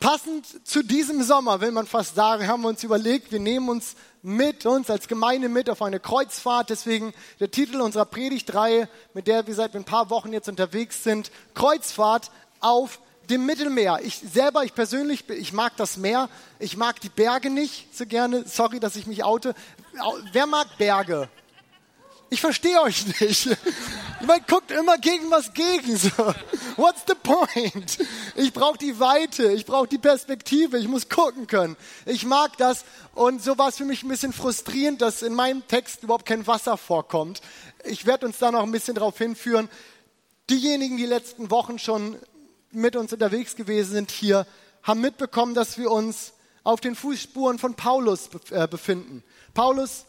Passend zu diesem Sommer, will man fast sagen, haben wir uns überlegt, wir nehmen uns mit uns als Gemeinde mit auf eine Kreuzfahrt. Deswegen der Titel unserer Predigtreihe, mit der wir seit ein paar Wochen jetzt unterwegs sind, Kreuzfahrt auf dem Mittelmeer. Ich selber, ich persönlich, ich mag das Meer. Ich mag die Berge nicht so gerne. Sorry, dass ich mich oute. Wer mag Berge? Ich verstehe euch nicht. Man guckt immer gegen was gegen. So. What's the point? Ich brauche die Weite, ich brauche die Perspektive, ich muss gucken können. Ich mag das und so war es für mich ein bisschen frustrierend, dass in meinem Text überhaupt kein Wasser vorkommt. Ich werde uns da noch ein bisschen darauf hinführen. Diejenigen, die letzten Wochen schon mit uns unterwegs gewesen sind hier, haben mitbekommen, dass wir uns auf den Fußspuren von Paulus äh, befinden. Paulus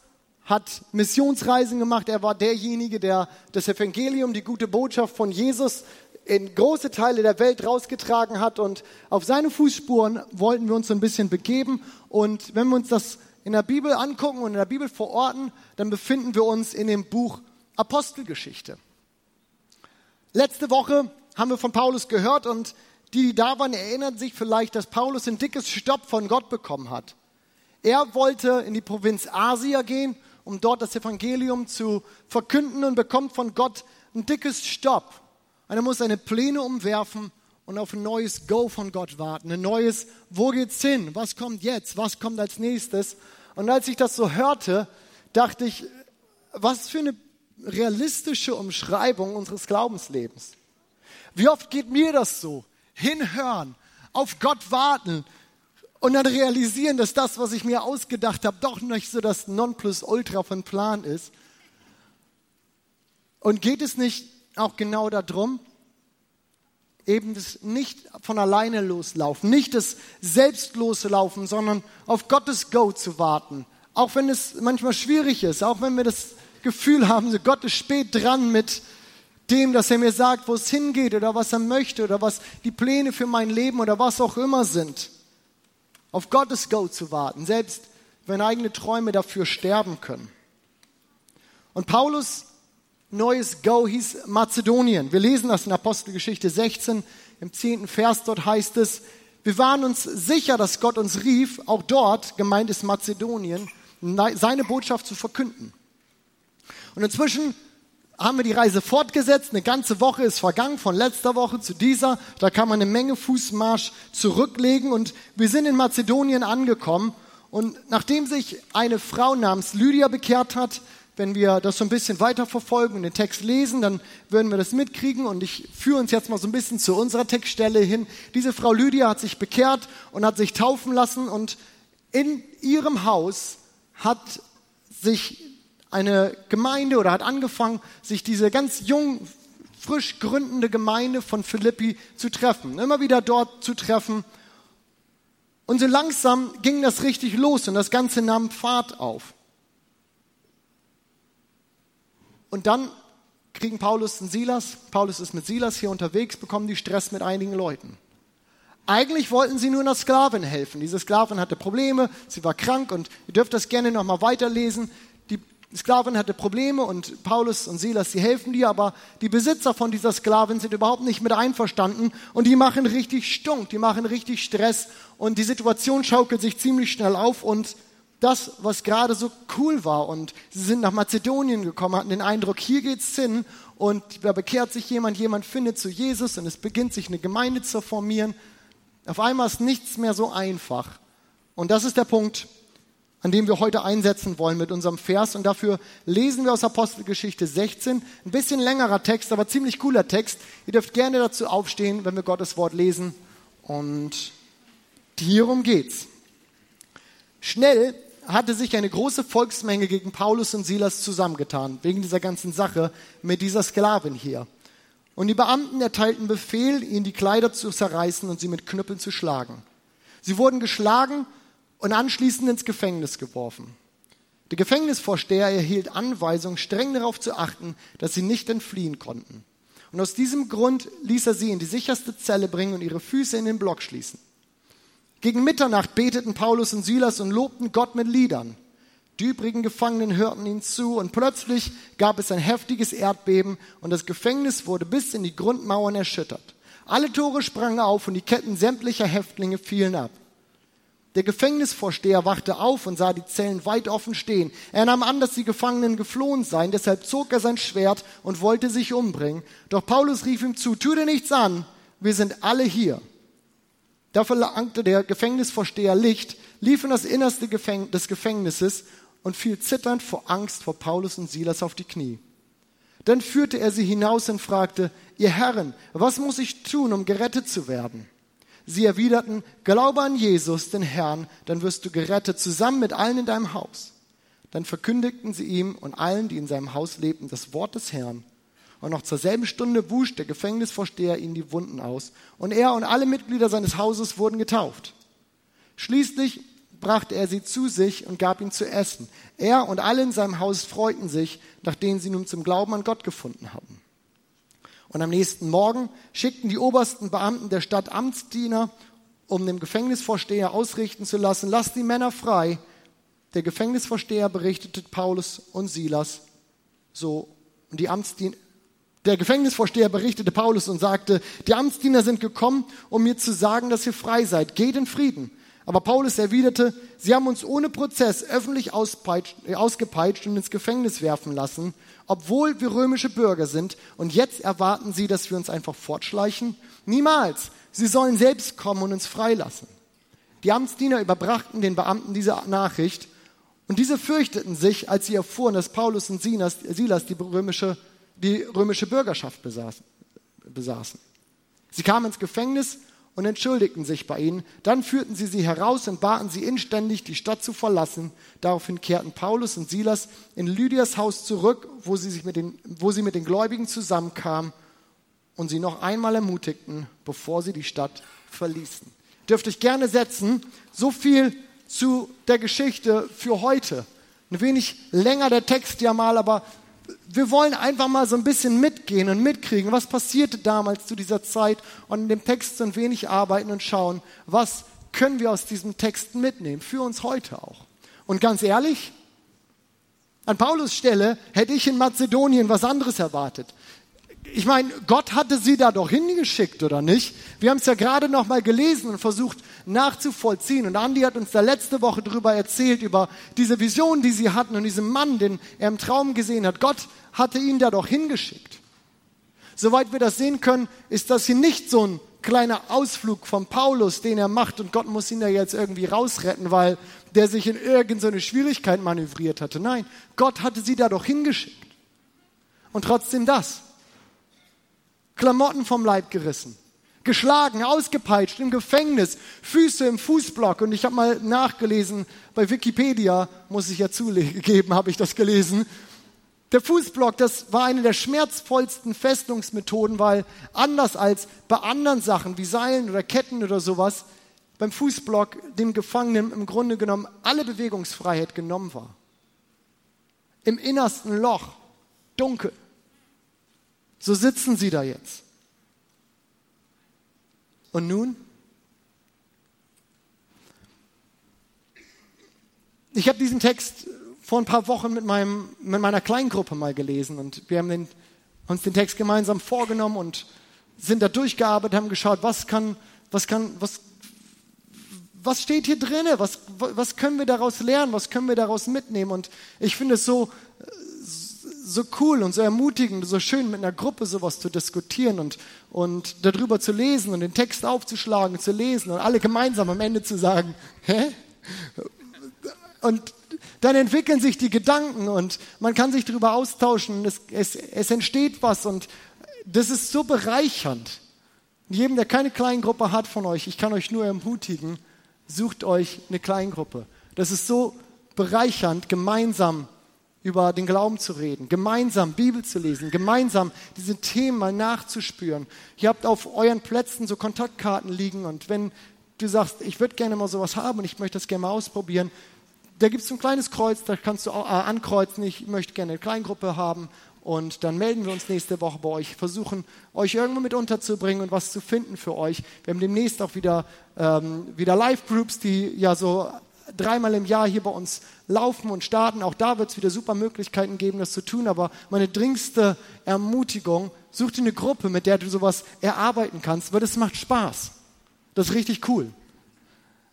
hat Missionsreisen gemacht. Er war derjenige, der das Evangelium, die gute Botschaft von Jesus in große Teile der Welt rausgetragen hat. Und auf seine Fußspuren wollten wir uns so ein bisschen begeben. Und wenn wir uns das in der Bibel angucken und in der Bibel verorten, dann befinden wir uns in dem Buch Apostelgeschichte. Letzte Woche haben wir von Paulus gehört und die, die da waren, erinnern sich vielleicht, dass Paulus ein dickes Stopp von Gott bekommen hat. Er wollte in die Provinz Asia gehen um dort das Evangelium zu verkünden und bekommt von Gott ein dickes Stopp. er muss seine Pläne umwerfen und auf ein neues Go von Gott warten. Ein neues, wo geht's hin? Was kommt jetzt? Was kommt als nächstes? Und als ich das so hörte, dachte ich, was für eine realistische Umschreibung unseres Glaubenslebens. Wie oft geht mir das so? Hinhören, auf Gott warten, und dann realisieren, dass das, was ich mir ausgedacht habe, doch nicht so das Nonplusultra von Plan ist. Und geht es nicht auch genau darum, eben das nicht von alleine loslaufen, nicht das selbstlose Laufen, sondern auf Gottes Go zu warten. Auch wenn es manchmal schwierig ist, auch wenn wir das Gefühl haben, Gott ist spät dran mit dem, dass er mir sagt, wo es hingeht oder was er möchte oder was die Pläne für mein Leben oder was auch immer sind auf Gottes Go zu warten, selbst wenn eigene Träume dafür sterben können. Und Paulus neues Go hieß Mazedonien. Wir lesen das in Apostelgeschichte 16, im zehnten Vers, dort heißt es, wir waren uns sicher, dass Gott uns rief, auch dort, gemeint ist Mazedonien, seine Botschaft zu verkünden. Und inzwischen haben wir die Reise fortgesetzt. Eine ganze Woche ist vergangen, von letzter Woche zu dieser. Da kann man eine Menge Fußmarsch zurücklegen und wir sind in Mazedonien angekommen. Und nachdem sich eine Frau namens Lydia bekehrt hat, wenn wir das so ein bisschen weiter verfolgen und den Text lesen, dann würden wir das mitkriegen und ich führe uns jetzt mal so ein bisschen zu unserer Textstelle hin. Diese Frau Lydia hat sich bekehrt und hat sich taufen lassen und in ihrem Haus hat sich eine Gemeinde oder hat angefangen, sich diese ganz jung, frisch gründende Gemeinde von Philippi zu treffen, immer wieder dort zu treffen. Und so langsam ging das richtig los und das Ganze nahm Fahrt auf. Und dann kriegen Paulus und Silas, Paulus ist mit Silas hier unterwegs, bekommen die Stress mit einigen Leuten. Eigentlich wollten sie nur einer Sklavin helfen. Diese Sklavin hatte Probleme, sie war krank und ihr dürft das gerne nochmal weiterlesen. Sklavin hatte Probleme und Paulus und Silas, die helfen dir, aber die Besitzer von dieser Sklavin sind überhaupt nicht mit einverstanden und die machen richtig Stunk, die machen richtig Stress und die Situation schaukelt sich ziemlich schnell auf und das, was gerade so cool war und sie sind nach Mazedonien gekommen, hatten den Eindruck, hier geht's hin und da bekehrt sich jemand, jemand findet zu Jesus und es beginnt sich eine Gemeinde zu formieren. Auf einmal ist nichts mehr so einfach. Und das ist der Punkt, an dem wir heute einsetzen wollen mit unserem Vers. Und dafür lesen wir aus Apostelgeschichte 16. Ein bisschen längerer Text, aber ziemlich cooler Text. Ihr dürft gerne dazu aufstehen, wenn wir Gottes Wort lesen. Und hierum geht's. Schnell hatte sich eine große Volksmenge gegen Paulus und Silas zusammengetan, wegen dieser ganzen Sache mit dieser Sklavin hier. Und die Beamten erteilten Befehl, ihnen die Kleider zu zerreißen und sie mit Knüppeln zu schlagen. Sie wurden geschlagen und anschließend ins Gefängnis geworfen. Der Gefängnisvorsteher erhielt Anweisung, streng darauf zu achten, dass sie nicht entfliehen konnten. Und aus diesem Grund ließ er sie in die sicherste Zelle bringen und ihre Füße in den Block schließen. Gegen Mitternacht beteten Paulus und Silas und lobten Gott mit Liedern. Die übrigen Gefangenen hörten ihnen zu und plötzlich gab es ein heftiges Erdbeben und das Gefängnis wurde bis in die Grundmauern erschüttert. Alle Tore sprangen auf und die Ketten sämtlicher Häftlinge fielen ab. Der Gefängnisvorsteher wachte auf und sah die Zellen weit offen stehen. Er nahm an, dass die Gefangenen geflohen seien, deshalb zog er sein Schwert und wollte sich umbringen. Doch Paulus rief ihm zu, tu dir nichts an, wir sind alle hier. Da verlangte der Gefängnisvorsteher Licht, lief in das Innerste des Gefängnisses und fiel zitternd vor Angst vor Paulus und Silas auf die Knie. Dann führte er sie hinaus und fragte, ihr Herren, was muss ich tun, um gerettet zu werden? Sie erwiderten, glaube an Jesus, den Herrn, dann wirst du gerettet, zusammen mit allen in deinem Haus. Dann verkündigten sie ihm und allen, die in seinem Haus lebten, das Wort des Herrn. Und noch zur selben Stunde wusch der Gefängnisvorsteher ihnen die Wunden aus. Und er und alle Mitglieder seines Hauses wurden getauft. Schließlich brachte er sie zu sich und gab ihnen zu essen. Er und alle in seinem Haus freuten sich, nachdem sie nun zum Glauben an Gott gefunden hatten. Und am nächsten Morgen schickten die obersten Beamten der Stadt Amtsdiener, um dem Gefängnisvorsteher ausrichten zu lassen, lasst die Männer frei. Der Gefängnisvorsteher berichtete Paulus und Silas so. Und die Amtsdiener, der Gefängnisvorsteher berichtete Paulus und sagte, die Amtsdiener sind gekommen, um mir zu sagen, dass ihr frei seid. Geht in Frieden. Aber Paulus erwiderte, sie haben uns ohne Prozess öffentlich äh, ausgepeitscht und ins Gefängnis werfen lassen, obwohl wir römische Bürger sind. Und jetzt erwarten sie, dass wir uns einfach fortschleichen? Niemals. Sie sollen selbst kommen und uns freilassen. Die Amtsdiener überbrachten den Beamten diese Nachricht und diese fürchteten sich, als sie erfuhren, dass Paulus und Silas, die römische, die römische Bürgerschaft besaßen. Sie kamen ins Gefängnis und entschuldigten sich bei ihnen. Dann führten sie sie heraus und baten sie inständig, die Stadt zu verlassen. Daraufhin kehrten Paulus und Silas in Lydias Haus zurück, wo sie, sich mit den, wo sie mit den Gläubigen zusammenkamen und sie noch einmal ermutigten, bevor sie die Stadt verließen. Dürft euch gerne setzen. So viel zu der Geschichte für heute. Ein wenig länger der Text ja mal, aber wir wollen einfach mal so ein bisschen mitgehen und mitkriegen, was passierte damals zu dieser Zeit und in dem Text so ein wenig arbeiten und schauen, was können wir aus diesem Text mitnehmen, für uns heute auch. Und ganz ehrlich, an Paulus Stelle hätte ich in Mazedonien was anderes erwartet ich meine, Gott hatte sie da doch hingeschickt, oder nicht? Wir haben es ja gerade noch mal gelesen und versucht nachzuvollziehen. Und Andi hat uns da letzte Woche darüber erzählt, über diese Vision, die sie hatten und diesen Mann, den er im Traum gesehen hat. Gott hatte ihn da doch hingeschickt. Soweit wir das sehen können, ist das hier nicht so ein kleiner Ausflug von Paulus, den er macht und Gott muss ihn da jetzt irgendwie rausretten, weil der sich in irgendeine Schwierigkeit manövriert hatte. Nein, Gott hatte sie da doch hingeschickt. Und trotzdem das. Klamotten vom Leib gerissen, geschlagen, ausgepeitscht, im Gefängnis, Füße im Fußblock. Und ich habe mal nachgelesen, bei Wikipedia, muss ich ja zugeben, habe ich das gelesen. Der Fußblock, das war eine der schmerzvollsten Festungsmethoden, weil anders als bei anderen Sachen wie Seilen oder Ketten oder sowas, beim Fußblock dem Gefangenen im Grunde genommen alle Bewegungsfreiheit genommen war. Im innersten Loch, dunkel. So sitzen sie da jetzt. Und nun? Ich habe diesen Text vor ein paar Wochen mit, meinem, mit meiner Kleingruppe mal gelesen und wir haben den, uns den Text gemeinsam vorgenommen und sind da durchgearbeitet, haben geschaut, was kann, was kann, was, was steht hier drin, was, was können wir daraus lernen, was können wir daraus mitnehmen und ich finde es so, so cool und so ermutigend, so schön mit einer Gruppe sowas zu diskutieren und, und darüber zu lesen und den Text aufzuschlagen, zu lesen und alle gemeinsam am Ende zu sagen, hä? Und dann entwickeln sich die Gedanken und man kann sich darüber austauschen, es, es, es entsteht was und das ist so bereichernd. Jedem, der keine Kleingruppe hat von euch, ich kann euch nur ermutigen, sucht euch eine Kleingruppe. Das ist so bereichernd, gemeinsam über den Glauben zu reden, gemeinsam Bibel zu lesen, gemeinsam diese Themen mal nachzuspüren. Ihr habt auf euren Plätzen so Kontaktkarten liegen und wenn du sagst, ich würde gerne mal sowas haben und ich möchte das gerne mal ausprobieren, da gibt es ein kleines Kreuz, da kannst du auch, äh, ankreuzen, ich möchte gerne eine Kleingruppe haben und dann melden wir uns nächste Woche bei euch, versuchen euch irgendwo mit unterzubringen und was zu finden für euch. Wir haben demnächst auch wieder, ähm, wieder Live-Groups, die ja so dreimal im Jahr hier bei uns laufen und starten. Auch da wird es wieder super Möglichkeiten geben, das zu tun. Aber meine dringendste Ermutigung, such dir eine Gruppe, mit der du sowas erarbeiten kannst, weil es macht Spaß. Das ist richtig cool.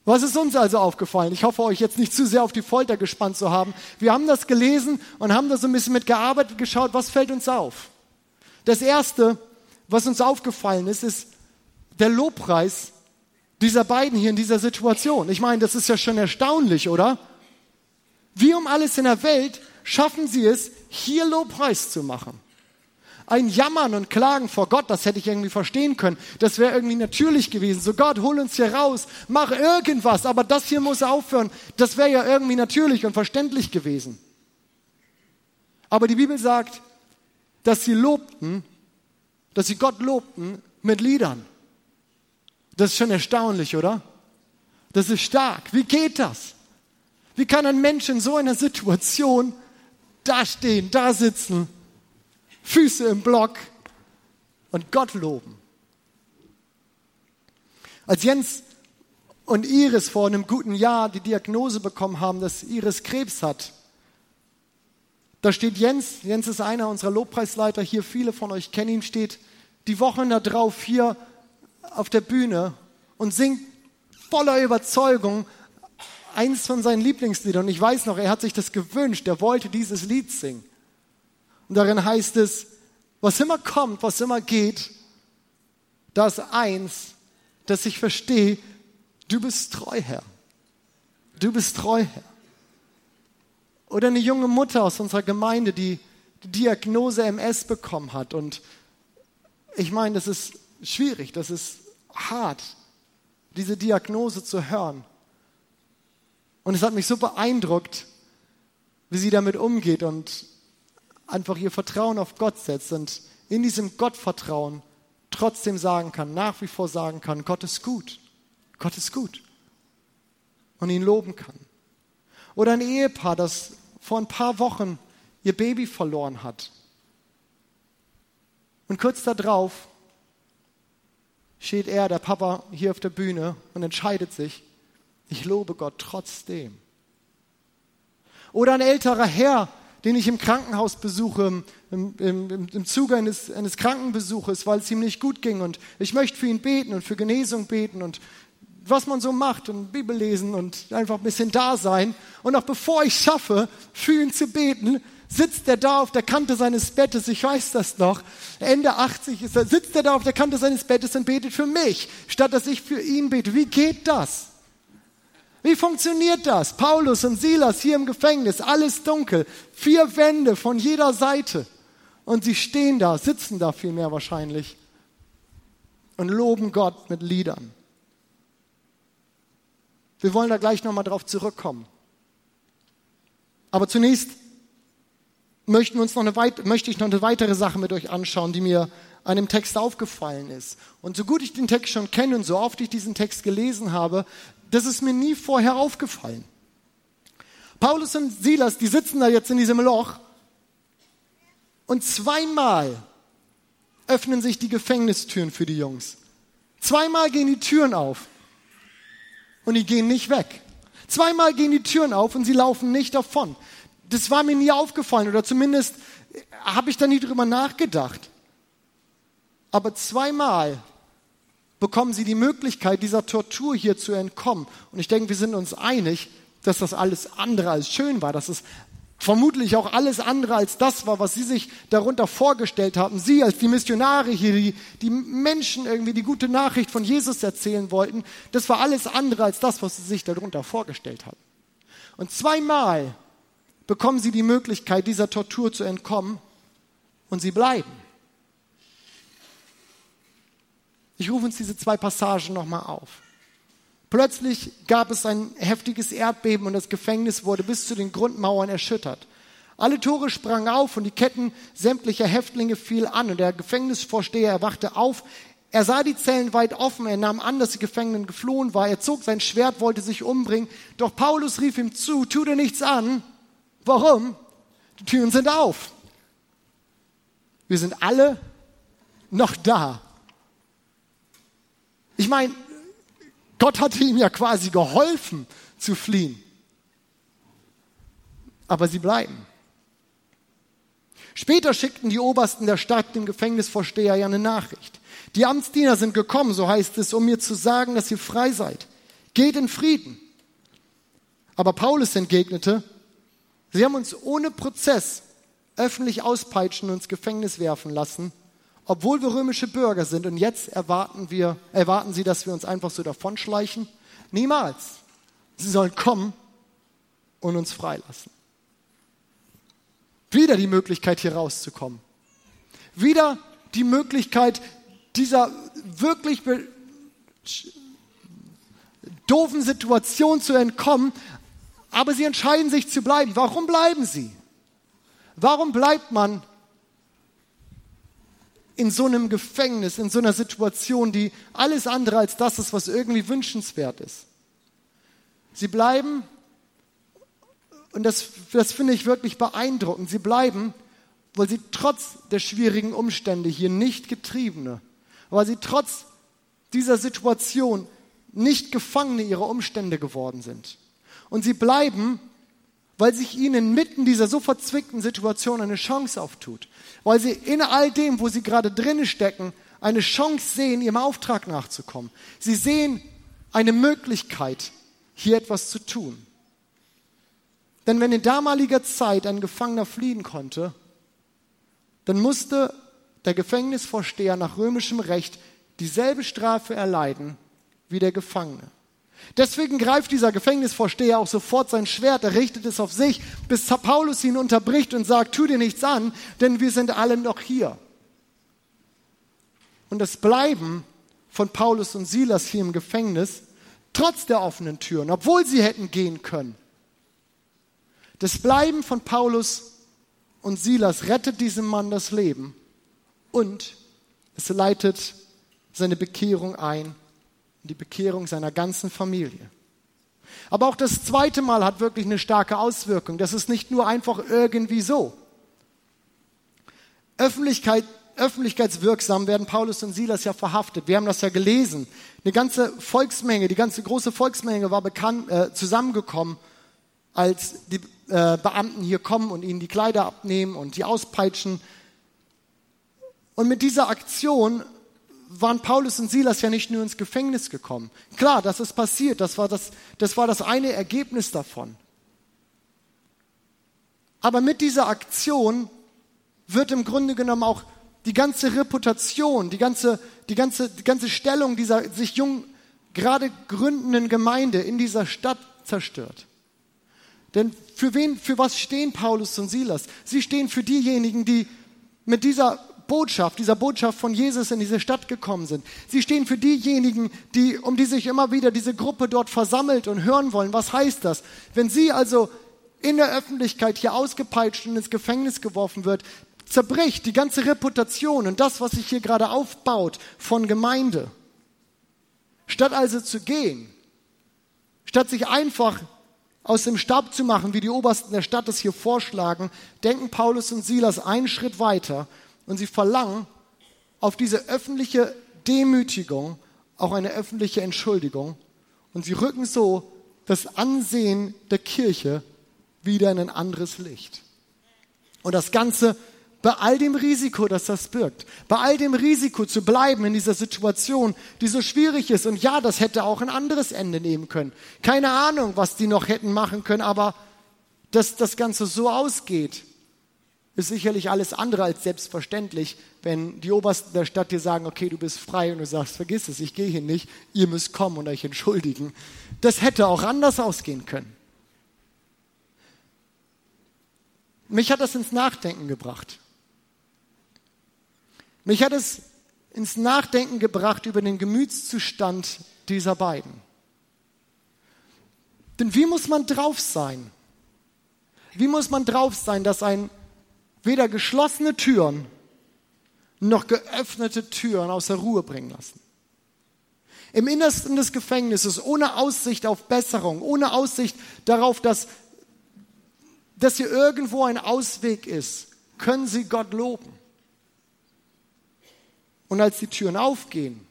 Was ist uns also aufgefallen? Ich hoffe, euch jetzt nicht zu sehr auf die Folter gespannt zu haben. Wir haben das gelesen und haben da so ein bisschen mitgearbeitet, geschaut, was fällt uns auf. Das Erste, was uns aufgefallen ist, ist der Lobpreis dieser beiden hier in dieser Situation. Ich meine, das ist ja schon erstaunlich, oder? Wie um alles in der Welt schaffen sie es, hier Lobpreis zu machen ein Jammern und Klagen vor Gott, das hätte ich irgendwie verstehen können. Das wäre irgendwie natürlich gewesen. So Gott, hol uns hier raus, mach irgendwas, aber das hier muss aufhören. Das wäre ja irgendwie natürlich und verständlich gewesen. Aber die Bibel sagt, dass sie lobten, dass sie Gott lobten mit Liedern. Das ist schon erstaunlich, oder? Das ist stark. Wie geht das? Wie kann ein Mensch in so einer Situation da stehen, da sitzen Füße im Block und Gott loben. Als Jens und Iris vor einem guten Jahr die Diagnose bekommen haben, dass Iris Krebs hat, da steht Jens, Jens ist einer unserer Lobpreisleiter hier, viele von euch kennen ihn, steht die Wochen da drauf hier auf der Bühne und singt voller Überzeugung eins von seinen Lieblingsliedern. Und ich weiß noch, er hat sich das gewünscht, er wollte dieses Lied singen. Und darin heißt es, was immer kommt, was immer geht, das eins, dass ich verstehe, du bist treu, Herr. Du bist treu, Herr. Oder eine junge Mutter aus unserer Gemeinde, die die Diagnose MS bekommen hat. Und ich meine, das ist schwierig, das ist hart, diese Diagnose zu hören. Und es hat mich so beeindruckt, wie sie damit umgeht und einfach ihr Vertrauen auf Gott setzt und in diesem Gottvertrauen trotzdem sagen kann, nach wie vor sagen kann, Gott ist gut, Gott ist gut und ihn loben kann. Oder ein Ehepaar, das vor ein paar Wochen ihr Baby verloren hat. Und kurz darauf steht er, der Papa, hier auf der Bühne und entscheidet sich, ich lobe Gott trotzdem. Oder ein älterer Herr, den ich im Krankenhaus besuche, im, im, im Zuge eines, eines Krankenbesuches, weil es ihm nicht gut ging. Und ich möchte für ihn beten und für Genesung beten und was man so macht und Bibel lesen und einfach ein bisschen da sein. Und auch bevor ich schaffe, für ihn zu beten, sitzt er da auf der Kante seines Bettes, ich weiß das noch, Ende 80 ist er, sitzt er da auf der Kante seines Bettes und betet für mich, statt dass ich für ihn bete. Wie geht das? Wie funktioniert das? Paulus und Silas hier im Gefängnis, alles dunkel, vier Wände von jeder Seite. Und sie stehen da, sitzen da vielmehr wahrscheinlich und loben Gott mit Liedern. Wir wollen da gleich nochmal drauf zurückkommen. Aber zunächst möchten wir uns noch eine möchte ich noch eine weitere Sache mit euch anschauen, die mir an dem Text aufgefallen ist. Und so gut ich den Text schon kenne und so oft ich diesen Text gelesen habe, das ist mir nie vorher aufgefallen. Paulus und Silas, die sitzen da jetzt in diesem Loch und zweimal öffnen sich die Gefängnistüren für die Jungs. Zweimal gehen die Türen auf und die gehen nicht weg. Zweimal gehen die Türen auf und sie laufen nicht davon. Das war mir nie aufgefallen oder zumindest habe ich da nie drüber nachgedacht. Aber zweimal bekommen sie die Möglichkeit, dieser Tortur hier zu entkommen. Und ich denke, wir sind uns einig, dass das alles andere als schön war, dass es vermutlich auch alles andere als das war, was sie sich darunter vorgestellt haben. Sie als die Missionare hier, die, die Menschen irgendwie die gute Nachricht von Jesus erzählen wollten, das war alles andere als das, was sie sich darunter vorgestellt hatten. Und zweimal bekommen sie die Möglichkeit, dieser Tortur zu entkommen und sie bleiben. Ich rufe uns diese zwei Passagen nochmal auf. Plötzlich gab es ein heftiges Erdbeben und das Gefängnis wurde bis zu den Grundmauern erschüttert. Alle Tore sprangen auf und die Ketten sämtlicher Häftlinge fiel an und der Gefängnisvorsteher erwachte auf. Er sah die Zellen weit offen, er nahm an, dass die Gefangenen geflohen war. Er zog sein Schwert, wollte sich umbringen. Doch Paulus rief ihm zu, tu dir nichts an. Warum? Die Türen sind auf. Wir sind alle noch da. Ich meine, Gott hatte ihm ja quasi geholfen zu fliehen. aber sie bleiben. Später schickten die Obersten der Stadt dem Gefängnisvorsteher ja eine Nachricht. Die Amtsdiener sind gekommen, so heißt es, um mir zu sagen, dass ihr frei seid. Geht in Frieden. Aber Paulus entgegnete, sie haben uns ohne Prozess öffentlich auspeitschen und ins Gefängnis werfen lassen, obwohl wir römische Bürger sind. Und jetzt erwarten, wir, erwarten sie, dass wir uns einfach so davonschleichen? Niemals. Sie sollen kommen und uns freilassen. Wieder die Möglichkeit, hier rauszukommen. Wieder die Möglichkeit, dieser wirklich doofen Situation zu entkommen. Aber sie entscheiden sich zu bleiben. Warum bleiben sie? Warum bleibt man in so einem Gefängnis, in so einer Situation, die alles andere als das ist, was irgendwie wünschenswert ist? Sie bleiben, und das, das finde ich wirklich beeindruckend, sie bleiben, weil sie trotz der schwierigen Umstände hier nicht Getriebene, weil sie trotz dieser Situation nicht Gefangene ihrer Umstände geworden sind. Und sie bleiben, weil sich ihnen mitten dieser so verzwickten Situation eine Chance auftut. Weil sie in all dem, wo sie gerade drinnen stecken, eine Chance sehen, ihrem Auftrag nachzukommen. Sie sehen eine Möglichkeit, hier etwas zu tun. Denn wenn in damaliger Zeit ein Gefangener fliehen konnte, dann musste der Gefängnisvorsteher nach römischem Recht dieselbe Strafe erleiden wie der Gefangene. Deswegen greift dieser Gefängnisvorsteher auch sofort sein Schwert, er richtet es auf sich, bis Paulus ihn unterbricht und sagt, tu dir nichts an, denn wir sind alle noch hier. Und das Bleiben von Paulus und Silas hier im Gefängnis, trotz der offenen Türen, obwohl sie hätten gehen können, das Bleiben von Paulus und Silas rettet diesem Mann das Leben und es leitet seine Bekehrung ein, die Bekehrung seiner ganzen Familie. Aber auch das zweite Mal hat wirklich eine starke Auswirkung. Das ist nicht nur einfach irgendwie so. Öffentlichkeit, öffentlichkeitswirksam werden Paulus und Silas ja verhaftet. Wir haben das ja gelesen. Eine ganze Volksmenge, die ganze große Volksmenge war bekannt, äh, zusammengekommen, als die äh, Beamten hier kommen und ihnen die Kleider abnehmen und die auspeitschen. Und mit dieser Aktion waren Paulus und Silas ja nicht nur ins Gefängnis gekommen. Klar, das ist passiert, das war das, das war das eine Ergebnis davon. Aber mit dieser Aktion wird im Grunde genommen auch die ganze Reputation, die ganze, die ganze, die ganze Stellung dieser sich jung gerade gründenden Gemeinde in dieser Stadt zerstört. Denn für wen, für was stehen Paulus und Silas? Sie stehen für diejenigen, die mit dieser Botschaft, dieser Botschaft von Jesus in diese Stadt gekommen sind. Sie stehen für diejenigen, die, um die sich immer wieder diese Gruppe dort versammelt und hören wollen. Was heißt das? Wenn sie also in der Öffentlichkeit hier ausgepeitscht und ins Gefängnis geworfen wird, zerbricht die ganze Reputation und das, was sich hier gerade aufbaut von Gemeinde. Statt also zu gehen, statt sich einfach aus dem Stab zu machen, wie die Obersten der Stadt es hier vorschlagen, denken Paulus und Silas einen Schritt weiter und sie verlangen auf diese öffentliche Demütigung auch eine öffentliche Entschuldigung und sie rücken so das Ansehen der Kirche wieder in ein anderes Licht. Und das Ganze bei all dem Risiko, das das birgt, bei all dem Risiko zu bleiben in dieser Situation, die so schwierig ist. Und ja, das hätte auch ein anderes Ende nehmen können. Keine Ahnung, was die noch hätten machen können, aber dass das Ganze so ausgeht, ist sicherlich alles andere als selbstverständlich, wenn die Obersten der Stadt dir sagen, okay, du bist frei und du sagst, vergiss es, ich gehe hier nicht, ihr müsst kommen und euch entschuldigen. Das hätte auch anders ausgehen können. Mich hat das ins Nachdenken gebracht. Mich hat es ins Nachdenken gebracht über den Gemütszustand dieser beiden. Denn wie muss man drauf sein? Wie muss man drauf sein, dass ein weder geschlossene Türen noch geöffnete Türen aus der Ruhe bringen lassen. Im Innersten des Gefängnisses, ohne Aussicht auf Besserung, ohne Aussicht darauf, dass, dass hier irgendwo ein Ausweg ist, können sie Gott loben. Und als die Türen aufgehen,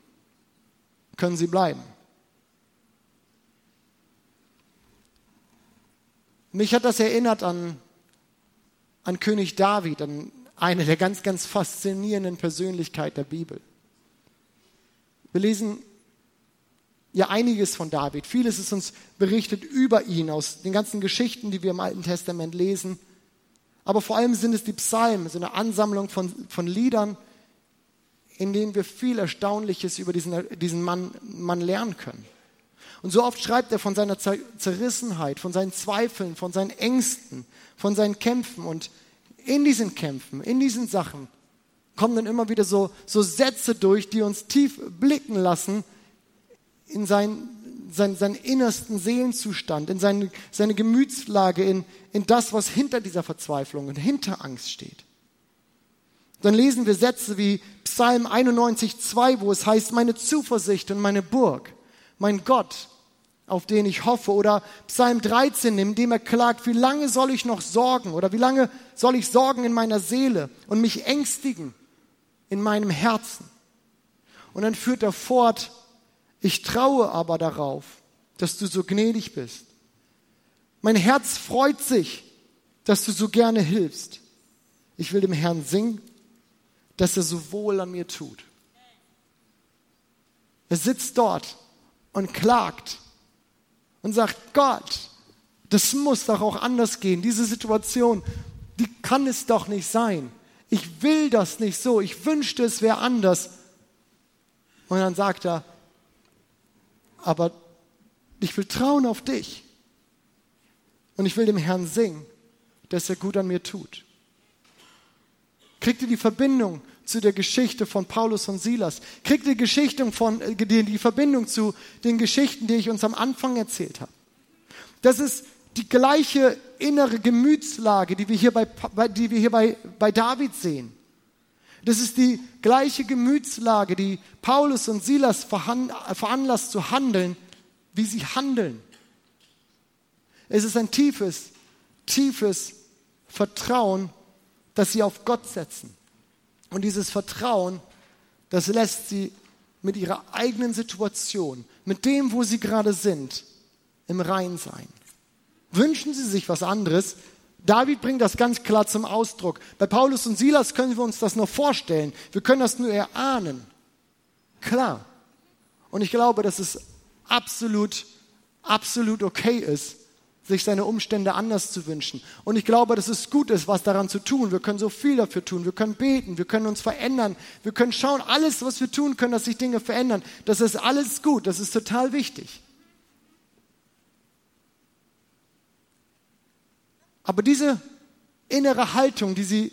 können sie bleiben. Mich hat das erinnert an an König David, an eine der ganz, ganz faszinierenden Persönlichkeiten der Bibel. Wir lesen ja einiges von David. Vieles ist uns berichtet über ihn aus den ganzen Geschichten, die wir im Alten Testament lesen. Aber vor allem sind es die Psalmen, so eine Ansammlung von, von Liedern, in denen wir viel Erstaunliches über diesen, diesen Mann, Mann lernen können. Und so oft schreibt er von seiner Zerrissenheit, von seinen Zweifeln, von seinen Ängsten, von seinen Kämpfen. Und in diesen Kämpfen, in diesen Sachen kommen dann immer wieder so, so Sätze durch, die uns tief blicken lassen in sein, sein, seinen innersten Seelenzustand, in seine, seine Gemütslage, in, in das, was hinter dieser Verzweiflung und hinter Angst steht. Dann lesen wir Sätze wie Psalm 91, 2, wo es heißt, meine Zuversicht und meine Burg, mein Gott, auf den ich hoffe. Oder Psalm 13, in dem er klagt, wie lange soll ich noch sorgen? Oder wie lange soll ich sorgen in meiner Seele und mich ängstigen in meinem Herzen? Und dann führt er fort, ich traue aber darauf, dass du so gnädig bist. Mein Herz freut sich, dass du so gerne hilfst. Ich will dem Herrn singen, dass er so wohl an mir tut. Er sitzt dort und klagt und sagt, Gott, das muss doch auch anders gehen. Diese Situation, die kann es doch nicht sein. Ich will das nicht so. Ich wünschte, es wäre anders. Und dann sagt er, aber ich will trauen auf dich. Und ich will dem Herrn singen, dass er gut an mir tut. Kriegt ihr die Verbindung zu der Geschichte von Paulus und Silas? Kriegt die, Geschichte von, äh, die, die Verbindung zu den Geschichten, die ich uns am Anfang erzählt habe? Das ist die gleiche innere Gemütslage, die wir hier bei, die wir hier bei, bei David sehen. Das ist die gleiche Gemütslage, die Paulus und Silas veranlasst zu handeln, wie sie handeln. Es ist ein tiefes, tiefes Vertrauen, das sie auf Gott setzen. Und dieses Vertrauen, das lässt sie mit ihrer eigenen Situation, mit dem, wo sie gerade sind, im Rein sein. Wünschen sie sich was anderes, David bringt das ganz klar zum Ausdruck. Bei Paulus und Silas können wir uns das nur vorstellen. Wir können das nur erahnen. Klar. Und ich glaube, dass es absolut, absolut okay ist, sich seine Umstände anders zu wünschen. Und ich glaube, dass es gut ist, was daran zu tun. Wir können so viel dafür tun. Wir können beten, wir können uns verändern. Wir können schauen, alles, was wir tun können, dass sich Dinge verändern. Das ist alles gut. Das ist total wichtig. Aber diese innere Haltung, die sie,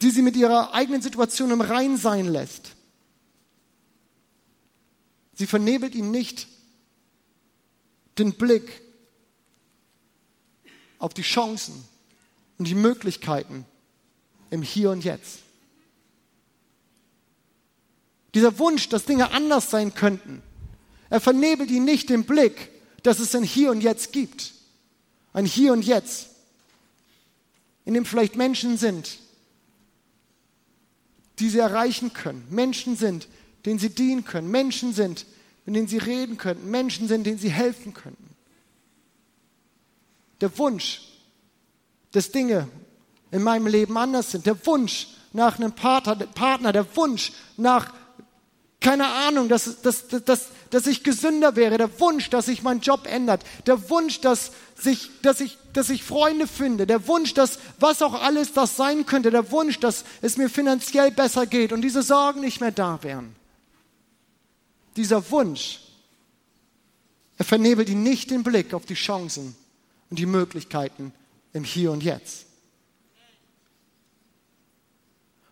die sie mit ihrer eigenen Situation im Rein sein lässt, sie vernebelt ihm nicht den Blick auf die Chancen und die Möglichkeiten im Hier und Jetzt. Dieser Wunsch, dass Dinge anders sein könnten, er vernebelt ihn nicht den Blick dass es ein Hier und Jetzt gibt. Ein Hier und Jetzt, in dem vielleicht Menschen sind, die sie erreichen können. Menschen sind, denen sie dienen können. Menschen sind, mit denen sie reden könnten. Menschen sind, denen sie helfen könnten. Der Wunsch, dass Dinge in meinem Leben anders sind. Der Wunsch nach einem Partner, der Wunsch nach keine Ahnung, dass, dass, dass, dass ich gesünder wäre, der Wunsch, dass sich mein Job ändert, der Wunsch, dass, sich, dass, ich, dass ich Freunde finde, der Wunsch, dass was auch alles das sein könnte, der Wunsch, dass es mir finanziell besser geht und diese Sorgen nicht mehr da wären. Dieser Wunsch, er vernebelt ihn nicht den Blick auf die Chancen und die Möglichkeiten im Hier und Jetzt.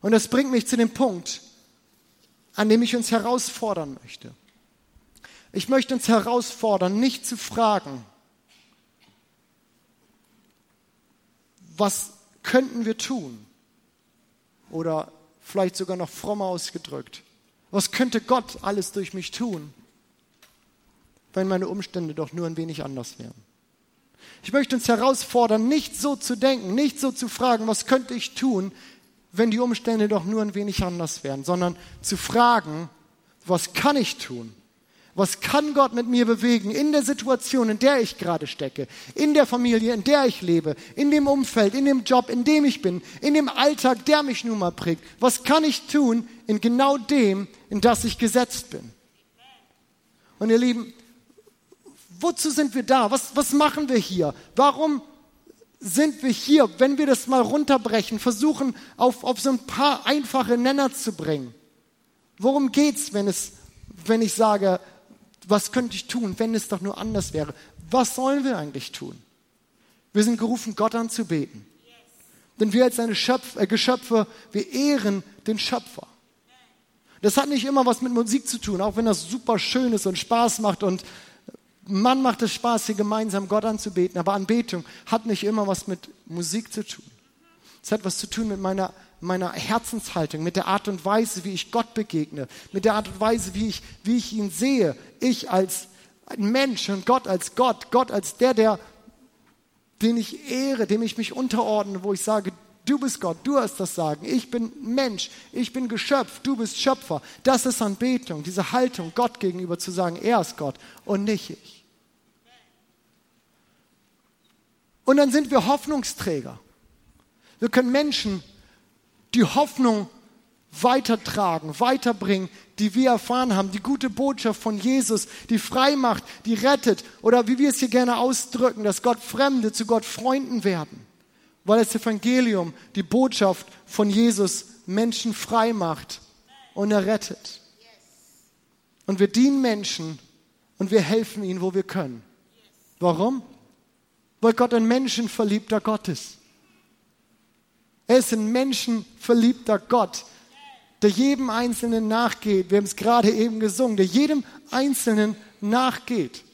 Und das bringt mich zu dem Punkt, an dem ich uns herausfordern möchte. Ich möchte uns herausfordern, nicht zu fragen, was könnten wir tun? Oder vielleicht sogar noch frommer ausgedrückt, was könnte Gott alles durch mich tun, wenn meine Umstände doch nur ein wenig anders wären? Ich möchte uns herausfordern, nicht so zu denken, nicht so zu fragen, was könnte ich tun, wenn die Umstände doch nur ein wenig anders wären, sondern zu fragen, was kann ich tun, Was kann Gott mit mir bewegen in der Situation, in der ich gerade stecke, in der Familie, in der ich lebe, in dem Umfeld, in dem Job, in dem ich bin, in dem Alltag, der mich nun mal prägt? Was kann ich tun in genau dem, in das ich gesetzt bin? Und ihr Lieben, wozu sind wir da? Was, was machen wir hier? Warum sind wir hier, wenn wir das mal runterbrechen, versuchen auf, auf so ein paar einfache Nenner zu bringen? Worum wenn es, wenn ich sage, was könnte ich tun, wenn es doch nur anders wäre? Was sollen wir eigentlich tun? Wir sind gerufen, Gott anzubeten. Denn wir als seine Schöpf äh, Geschöpfe, wir ehren den Schöpfer. Das hat nicht immer was mit Musik zu tun, auch wenn das super schön ist und Spaß macht und man macht es Spaß, hier gemeinsam Gott anzubeten, aber Anbetung hat nicht immer was mit Musik zu tun. Es hat was zu tun mit meiner, meiner Herzenshaltung, mit der Art und Weise, wie ich Gott begegne, mit der Art und Weise, wie ich, wie ich ihn sehe. Ich als Mensch und Gott als Gott, Gott als der, der, den ich ehre, dem ich mich unterordne, wo ich sage, du bist Gott, du hast das Sagen, ich bin Mensch, ich bin Geschöpf, du bist Schöpfer. Das ist Anbetung, diese Haltung Gott gegenüber zu sagen, er ist Gott und nicht ich. Und dann sind wir Hoffnungsträger. Wir können Menschen die Hoffnung weitertragen, weiterbringen, die wir erfahren haben, die gute Botschaft von Jesus, die frei macht, die rettet oder wie wir es hier gerne ausdrücken, dass Gott Fremde zu Gott Freunden werden, weil das Evangelium, die Botschaft von Jesus Menschen frei macht und er rettet. Und wir dienen Menschen und wir helfen ihnen, wo wir können. Warum? Weil Gott ein menschenverliebter Gott ist. Er ist ein menschenverliebter Gott, der jedem Einzelnen nachgeht. Wir haben es gerade eben gesungen, der jedem Einzelnen nachgeht.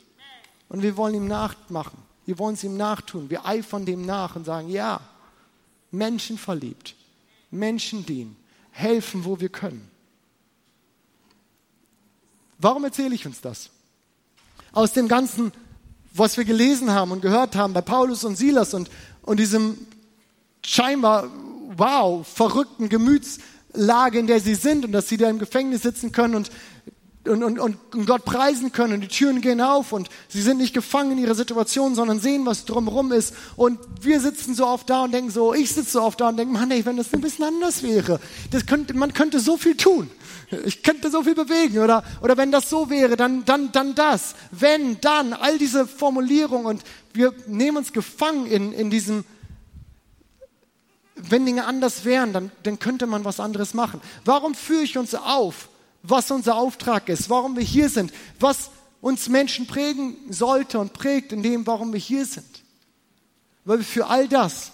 Und wir wollen ihm nachmachen. Wir wollen es ihm nachtun. Wir eifern dem nach und sagen, ja, Menschen verliebt, Menschen dienen, helfen, wo wir können. Warum erzähle ich uns das? Aus dem Ganzen, was wir gelesen haben und gehört haben bei Paulus und Silas und, und diesem scheinbar wow, verrückten Gemütslage, in der sie sind und dass sie da im Gefängnis sitzen können und, und, und, und Gott preisen können und die Türen gehen auf und sie sind nicht gefangen in ihrer Situation, sondern sehen, was drumherum ist. Und wir sitzen so oft da und denken so, ich sitze so oft da und denke, Mann, ey, wenn das ein bisschen anders wäre, das könnte, man könnte so viel tun. Ich könnte so viel bewegen oder, oder wenn das so wäre, dann, dann, dann das. Wenn, dann, all diese Formulierungen und wir nehmen uns gefangen in, in diesem, wenn Dinge anders wären, dann, dann könnte man was anderes machen. Warum führe ich uns auf, was unser Auftrag ist, warum wir hier sind, was uns Menschen prägen sollte und prägt in dem, warum wir hier sind? Weil wir für all das,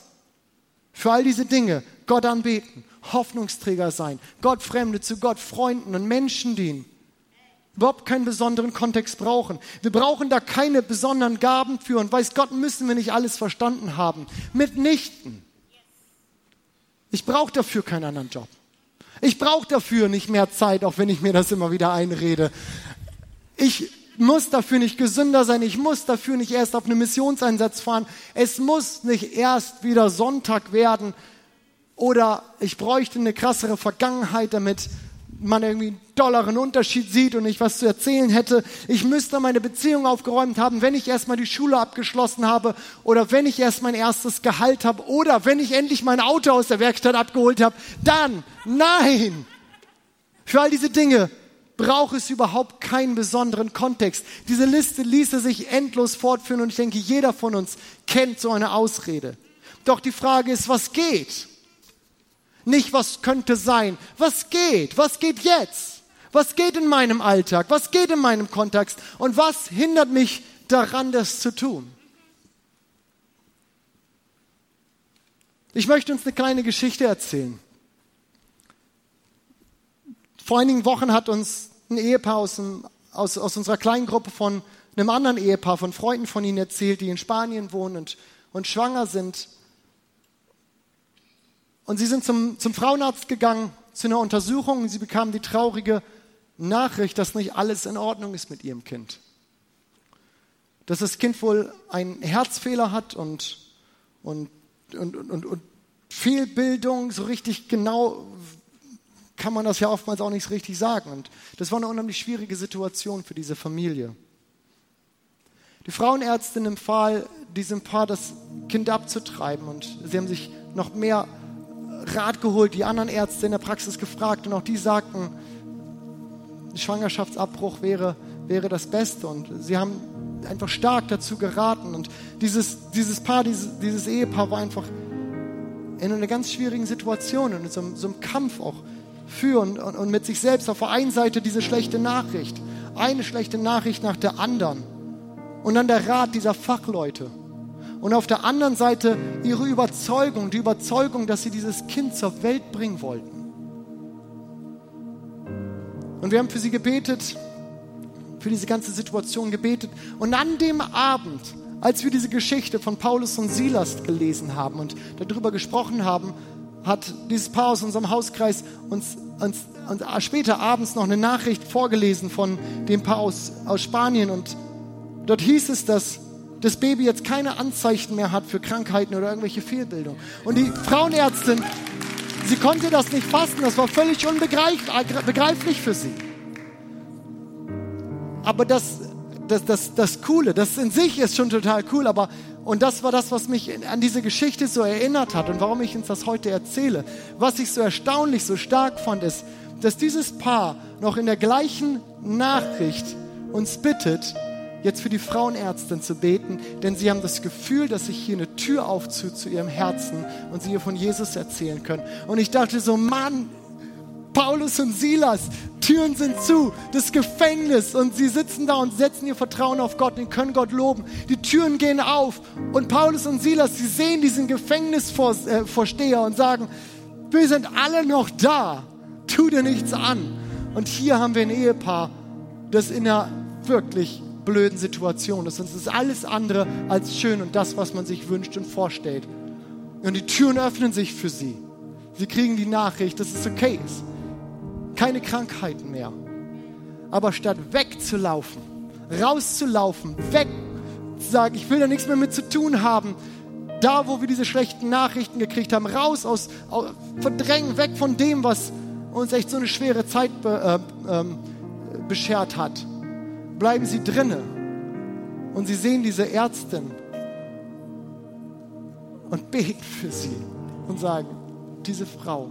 für all diese Dinge Gott anbeten, Hoffnungsträger sein, Gott Fremde zu Gott Freunden und Menschen dienen. Überhaupt keinen besonderen Kontext brauchen. Wir brauchen da keine besonderen Gaben für und weiß Gott müssen wir nicht alles verstanden haben. Mitnichten. Ich brauche dafür keinen anderen Job. Ich brauche dafür nicht mehr Zeit, auch wenn ich mir das immer wieder einrede. Ich muss dafür nicht gesünder sein. Ich muss dafür nicht erst auf einen Missionseinsatz fahren. Es muss nicht erst wieder Sonntag werden. Oder ich bräuchte eine krassere Vergangenheit, damit man irgendwie einen dollaren Unterschied sieht und ich was zu erzählen hätte. Ich müsste meine Beziehung aufgeräumt haben, wenn ich erstmal die Schule abgeschlossen habe oder wenn ich erst mein erstes Gehalt habe oder wenn ich endlich mein Auto aus der Werkstatt abgeholt habe. Dann, nein! Für all diese Dinge braucht es überhaupt keinen besonderen Kontext. Diese Liste ließe sich endlos fortführen und ich denke, jeder von uns kennt so eine Ausrede. Doch die Frage ist, was geht? Nicht, was könnte sein. Was geht? Was geht jetzt? Was geht in meinem Alltag? Was geht in meinem Kontext? Und was hindert mich daran, das zu tun? Ich möchte uns eine kleine Geschichte erzählen. Vor einigen Wochen hat uns ein Ehepaar aus, dem, aus, aus unserer kleinen Gruppe von einem anderen Ehepaar, von Freunden von ihnen erzählt, die in Spanien wohnen und, und schwanger sind. Und sie sind zum, zum Frauenarzt gegangen zu einer Untersuchung und sie bekamen die traurige Nachricht, dass nicht alles in Ordnung ist mit ihrem Kind. Dass das Kind wohl einen Herzfehler hat und, und, und, und, und Fehlbildung, so richtig genau kann man das ja oftmals auch nicht richtig sagen. Und das war eine unheimlich schwierige Situation für diese Familie. Die Frauenärztin empfahl diesem Paar, das Kind abzutreiben. Und sie haben sich noch mehr Rat geholt, die anderen Ärzte in der Praxis gefragt. Und auch die sagten, Schwangerschaftsabbruch wäre, wäre das Beste. Und sie haben einfach stark dazu geraten. Und dieses, dieses Paar, dieses, dieses Ehepaar war einfach in einer ganz schwierigen Situation und in so, so einem Kampf auch für und, und, und mit sich selbst. Auf der einen Seite diese schlechte Nachricht, eine schlechte Nachricht nach der anderen. Und dann der Rat dieser Fachleute. Und auf der anderen Seite ihre Überzeugung, die Überzeugung, dass sie dieses Kind zur Welt bringen wollten. Und wir haben für sie gebetet, für diese ganze Situation gebetet. Und an dem Abend, als wir diese Geschichte von Paulus und Silas gelesen haben und darüber gesprochen haben, hat dieses Paar aus unserem Hauskreis uns, uns, uns später abends noch eine Nachricht vorgelesen von dem Paar aus, aus Spanien. Und dort hieß es, dass das Baby jetzt keine Anzeichen mehr hat für Krankheiten oder irgendwelche Fehlbildungen. Und die Frauenärztin, sie konnte das nicht fassen, das war völlig unbegreiflich für sie. Aber das, das, das, das Coole, das in sich ist schon total cool, aber und das war das, was mich an diese Geschichte so erinnert hat und warum ich uns das heute erzähle. Was ich so erstaunlich, so stark fand, ist, dass dieses Paar noch in der gleichen Nachricht uns bittet, jetzt für die Frauenärztin zu beten, denn sie haben das Gefühl, dass sich hier eine Tür aufzieht zu ihrem Herzen und sie ihr von Jesus erzählen können. Und ich dachte so, Mann, Paulus und Silas, Türen sind zu, das Gefängnis und sie sitzen da und setzen ihr Vertrauen auf Gott und können Gott loben. Die Türen gehen auf und Paulus und Silas, sie sehen diesen Gefängnisvorsteher und sagen, wir sind alle noch da, tu dir nichts an. Und hier haben wir ein Ehepaar, das in einer wirklich blöden Situation ist. Es ist alles andere als schön und das, was man sich wünscht und vorstellt. Und die Türen öffnen sich für sie. Sie kriegen die Nachricht, dass es okay ist keine Krankheiten mehr. Aber statt wegzulaufen, rauszulaufen, weg, zu sagen, ich will da nichts mehr mit zu tun haben, da wo wir diese schlechten Nachrichten gekriegt haben, raus aus, aus verdrängen, weg von dem, was uns echt so eine schwere Zeit be, äh, äh, beschert hat. Bleiben Sie drinne. Und Sie sehen diese Ärztin und beten für sie und sagen, diese Frau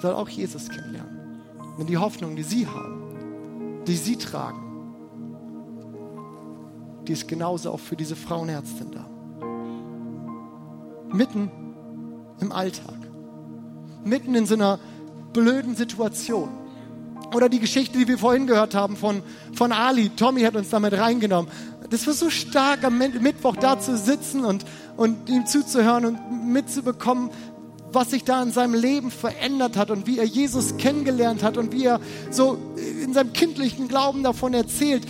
soll auch Jesus kennenlernen. Denn die Hoffnung, die sie haben, die sie tragen, die ist genauso auch für diese Frauenärztin da. Mitten im Alltag, mitten in so einer blöden Situation. Oder die Geschichte, die wir vorhin gehört haben von, von Ali. Tommy hat uns damit reingenommen. Das war so stark, am Mittwoch da zu sitzen und, und ihm zuzuhören und mitzubekommen, was sich da in seinem Leben verändert hat und wie er Jesus kennengelernt hat und wie er so in seinem kindlichen Glauben davon erzählt,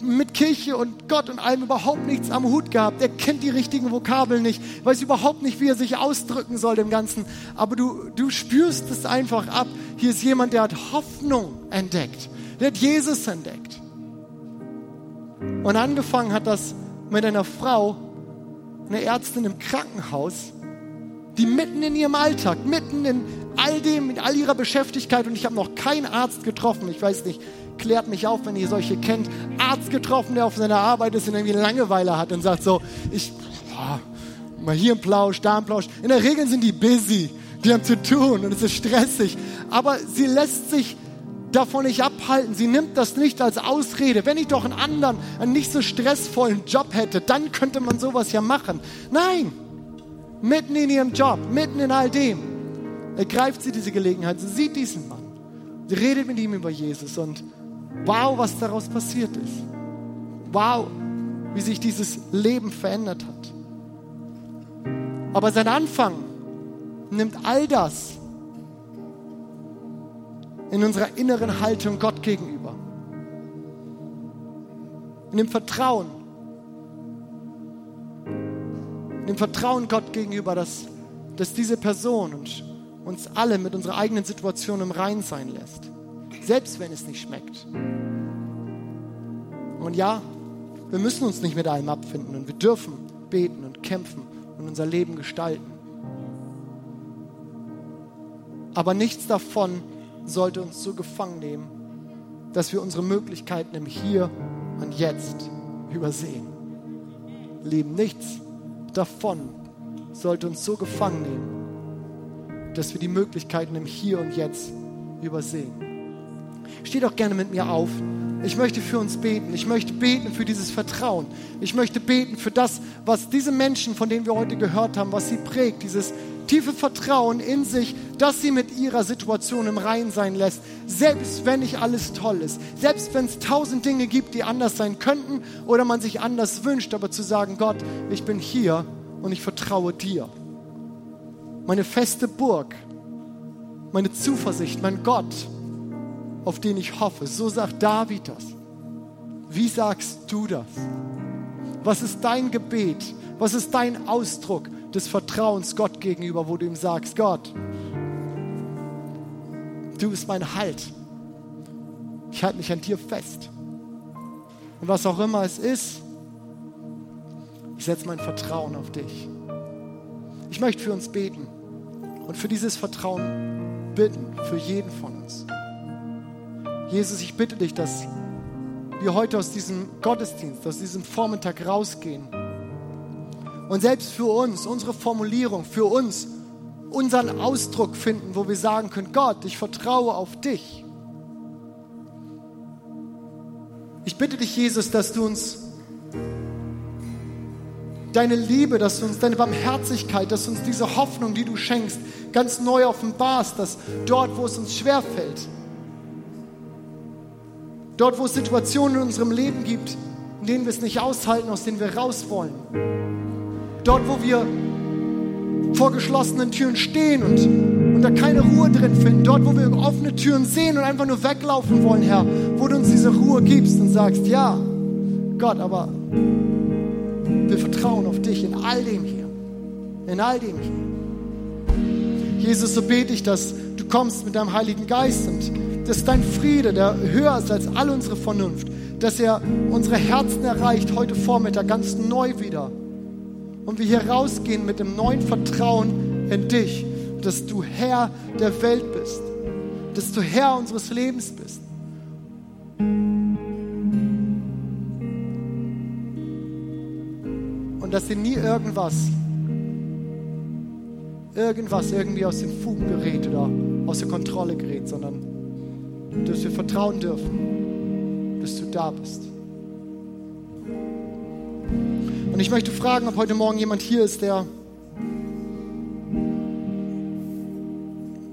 mit Kirche und Gott und allem überhaupt nichts am Hut gehabt. Er kennt die richtigen Vokabeln nicht, weiß überhaupt nicht, wie er sich ausdrücken soll im Ganzen. Aber du, du spürst es einfach ab. Hier ist jemand, der hat Hoffnung entdeckt. Der hat Jesus entdeckt. Und angefangen hat das mit einer Frau, einer Ärztin im Krankenhaus, die mitten in ihrem Alltag, mitten in all dem, in all ihrer Beschäftigkeit, und ich habe noch keinen Arzt getroffen, ich weiß nicht, klärt mich auf, wenn ihr solche kennt, Arzt getroffen, der auf seiner Arbeit ist und irgendwie Langeweile hat und sagt so, ich, boah, mal hier ein Plausch, da ein Plausch. In der Regel sind die busy, die haben zu tun und es ist stressig, aber sie lässt sich davon nicht abhalten. Sie nimmt das nicht als Ausrede. Wenn ich doch einen anderen, einen nicht so stressvollen Job hätte, dann könnte man sowas ja machen. Nein, mitten in ihrem Job, mitten in all dem, ergreift sie diese Gelegenheit. Sie sieht diesen Mann. Sie redet mit ihm über Jesus und wow, was daraus passiert ist. Wow, wie sich dieses Leben verändert hat. Aber sein Anfang nimmt all das in unserer inneren Haltung Gott gegenüber. In dem Vertrauen, dem Vertrauen Gott gegenüber, dass, dass diese Person uns alle mit unserer eigenen Situation im Rein sein lässt. Selbst wenn es nicht schmeckt. Und ja, wir müssen uns nicht mit allem abfinden und wir dürfen beten und kämpfen und unser Leben gestalten. Aber nichts davon sollte uns so gefangen nehmen, dass wir unsere Möglichkeiten im Hier und Jetzt übersehen. Lieben, nichts davon sollte uns so gefangen nehmen, dass wir die Möglichkeiten im Hier und Jetzt übersehen. Steh doch gerne mit mir auf. Ich möchte für uns beten. Ich möchte beten für dieses Vertrauen. Ich möchte beten für das, was diese Menschen, von denen wir heute gehört haben, was sie prägt, dieses tiefe Vertrauen in sich, dass sie mit ihrer Situation im Reinen sein lässt, selbst wenn nicht alles toll ist, selbst wenn es tausend Dinge gibt, die anders sein könnten oder man sich anders wünscht, aber zu sagen, Gott, ich bin hier und ich vertraue dir. Meine feste Burg, meine Zuversicht, mein Gott, auf den ich hoffe. So sagt David das. Wie sagst du das? Was ist dein Gebet? Was ist dein Ausdruck des Vertrauens Gott gegenüber, wo du ihm sagst, Gott, du bist mein Halt. Ich halte mich an dir fest. Und was auch immer es ist, ich setze mein Vertrauen auf dich. Ich möchte für uns beten und für dieses Vertrauen bitten, für jeden von uns. Jesus, ich bitte dich, dass wir heute aus diesem Gottesdienst, aus diesem Vormittag rausgehen und selbst für uns, unsere Formulierung, für uns, unseren Ausdruck finden, wo wir sagen können, Gott, ich vertraue auf dich. Ich bitte dich, Jesus, dass du uns deine Liebe, dass du uns deine Barmherzigkeit, dass du uns diese Hoffnung, die du schenkst, ganz neu offenbarst, dass dort, wo es uns schwerfällt, dort, wo es Situationen in unserem Leben gibt, in denen wir es nicht aushalten, aus denen wir raus wollen, Dort, wo wir vor geschlossenen Türen stehen und, und da keine Ruhe drin finden. Dort, wo wir offene Türen sehen und einfach nur weglaufen wollen, Herr. Wo du uns diese Ruhe gibst und sagst, ja, Gott, aber wir vertrauen auf dich in all dem hier. In all dem hier. Jesus, so bete ich, dass du kommst mit deinem Heiligen Geist und dass dein Friede, der höher ist als all unsere Vernunft, dass er unsere Herzen erreicht heute Vormittag ganz neu wieder und wir hier rausgehen mit dem neuen Vertrauen in dich, dass du Herr der Welt bist, dass du Herr unseres Lebens bist. Und dass dir nie irgendwas, irgendwas irgendwie aus den Fugen gerät oder aus der Kontrolle gerät, sondern dass wir vertrauen dürfen, dass du da bist. Und ich möchte fragen, ob heute Morgen jemand hier ist, der,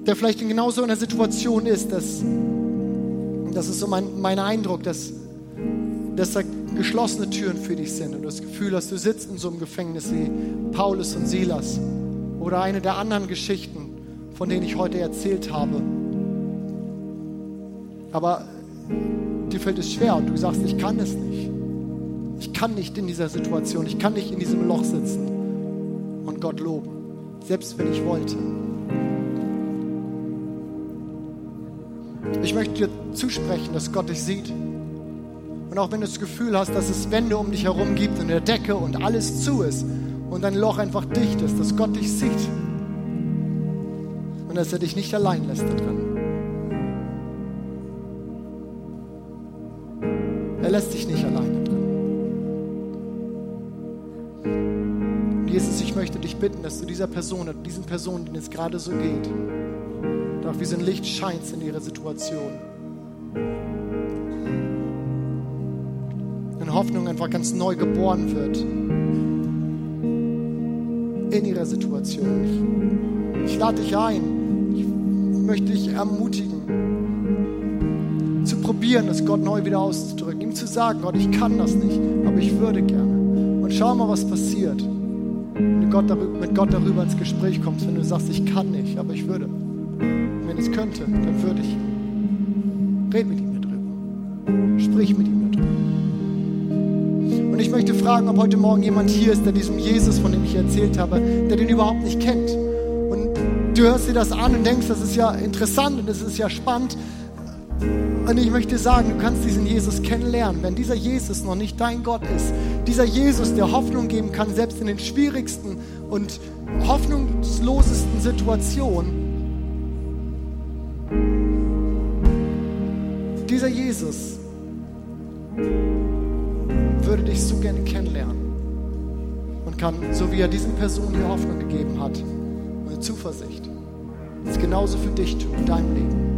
der vielleicht in genau so einer Situation ist, dass, das ist so mein, mein Eindruck, dass, dass da geschlossene Türen für dich sind und du das Gefühl hast, du sitzt in so einem Gefängnis wie Paulus und Silas oder eine der anderen Geschichten, von denen ich heute erzählt habe. Aber dir fällt es schwer und du sagst, ich kann es nicht. Ich kann nicht in dieser Situation, ich kann nicht in diesem Loch sitzen und Gott loben, selbst wenn ich wollte. Ich möchte dir zusprechen, dass Gott dich sieht. Und auch wenn du das Gefühl hast, dass es Wände um dich herum gibt und eine Decke und alles zu ist und dein Loch einfach dicht ist, dass Gott dich sieht und dass er dich nicht allein lässt da bitten, dass du dieser Person, diesen Personen, denen es gerade so geht, doch wie so ein Licht scheinst in ihrer Situation. In Hoffnung einfach ganz neu geboren wird. In ihrer Situation. Ich, ich lade dich ein. Ich möchte dich ermutigen, zu probieren, das Gott neu wieder auszudrücken. Ihm zu sagen, Gott, ich kann das nicht, aber ich würde gerne. Und schau mal, was passiert. Gott darüber, mit Gott darüber ins Gespräch kommst, wenn du sagst, ich kann nicht, aber ich würde. Wenn ich es könnte, dann würde ich. Red mit ihm darüber. Sprich mit ihm darüber. Und ich möchte fragen, ob heute Morgen jemand hier ist, der diesem Jesus, von dem ich erzählt habe, der den überhaupt nicht kennt. Und du hörst dir das an und denkst, das ist ja interessant und das ist ja spannend, und ich möchte sagen, du kannst diesen Jesus kennenlernen. Wenn dieser Jesus noch nicht dein Gott ist, dieser Jesus, der Hoffnung geben kann, selbst in den schwierigsten und hoffnungslosesten Situationen, dieser Jesus würde dich so gerne kennenlernen und kann, so wie er diesen Personen hier Hoffnung gegeben hat, eine Zuversicht, das genauso für dich tun, in deinem Leben.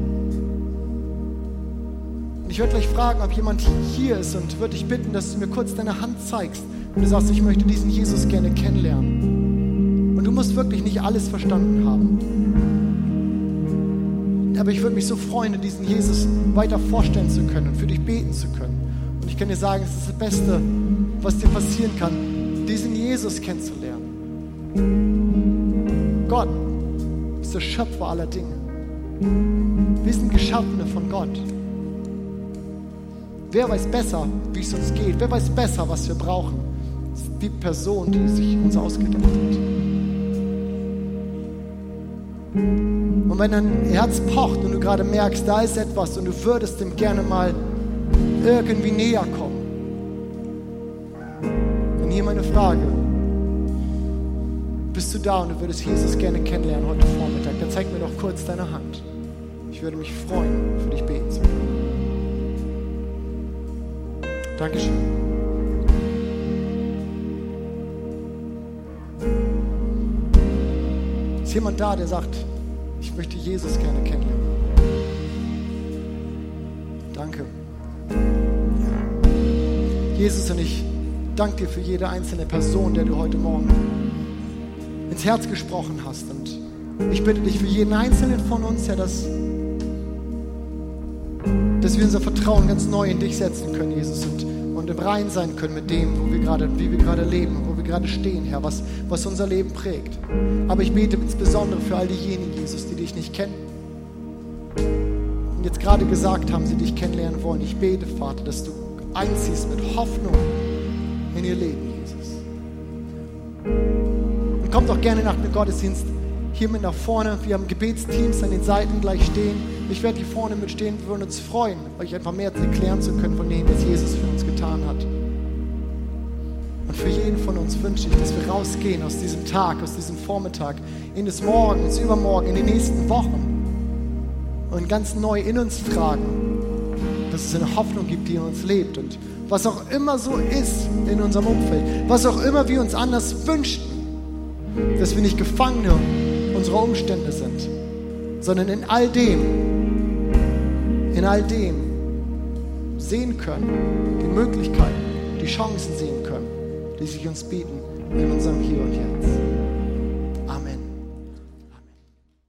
Und ich werde gleich fragen, ob jemand hier ist und würde dich bitten, dass du mir kurz deine Hand zeigst, wenn du sagst, ich möchte diesen Jesus gerne kennenlernen. Und du musst wirklich nicht alles verstanden haben. Aber ich würde mich so freuen, diesen Jesus weiter vorstellen zu können und für dich beten zu können. Und ich kann dir sagen, es ist das Beste, was dir passieren kann, diesen Jesus kennenzulernen. Gott ist der Schöpfer aller Dinge. Wir sind Geschaffene von Gott. Wer weiß besser, wie es uns geht? Wer weiß besser, was wir brauchen? Das ist die Person, die sich uns ausgedacht hat. Und wenn dein Herz pocht und du gerade merkst, da ist etwas und du würdest dem gerne mal irgendwie näher kommen, dann hier meine Frage. Bist du da und du würdest Jesus gerne kennenlernen heute Vormittag? Dann zeig mir doch kurz deine Hand. Ich würde mich freuen, für dich beten zu können. Dankeschön. Ist jemand da, der sagt, ich möchte Jesus gerne kennenlernen? Danke. Jesus und ich danke dir für jede einzelne Person, der du heute Morgen ins Herz gesprochen hast. Und ich bitte dich für jeden einzelnen von uns, Herr, dass dass wir unser Vertrauen ganz neu in dich setzen können, Jesus, und, und im Rein sein können mit dem, wo wir gerade, wie wir gerade leben, wo wir gerade stehen, Herr, was, was unser Leben prägt. Aber ich bete insbesondere für all diejenigen, Jesus, die dich nicht kennen. Und jetzt gerade gesagt haben, sie dich kennenlernen wollen. Ich bete, Vater, dass du einziehst mit Hoffnung in ihr Leben, Jesus. Und kommt auch gerne nach dem Gottesdienst hier mit nach vorne. Wir haben Gebetsteams an den Seiten gleich stehen. Ich werde hier vorne mitstehen. Wir würden uns freuen, euch einfach mehr erklären zu können von dem, was Jesus für uns getan hat. Und für jeden von uns wünsche ich, dass wir rausgehen aus diesem Tag, aus diesem Vormittag, in das Morgen, ins Übermorgen, in die nächsten Wochen und ganz neu in uns tragen, dass es eine Hoffnung gibt, die in uns lebt und was auch immer so ist in unserem Umfeld, was auch immer wir uns anders wünschen, dass wir nicht Gefangene unserer Umstände sind, sondern in all dem in all dem sehen können, die Möglichkeiten, die Chancen sehen können, die sich uns bieten in unserem Hier und Jetzt.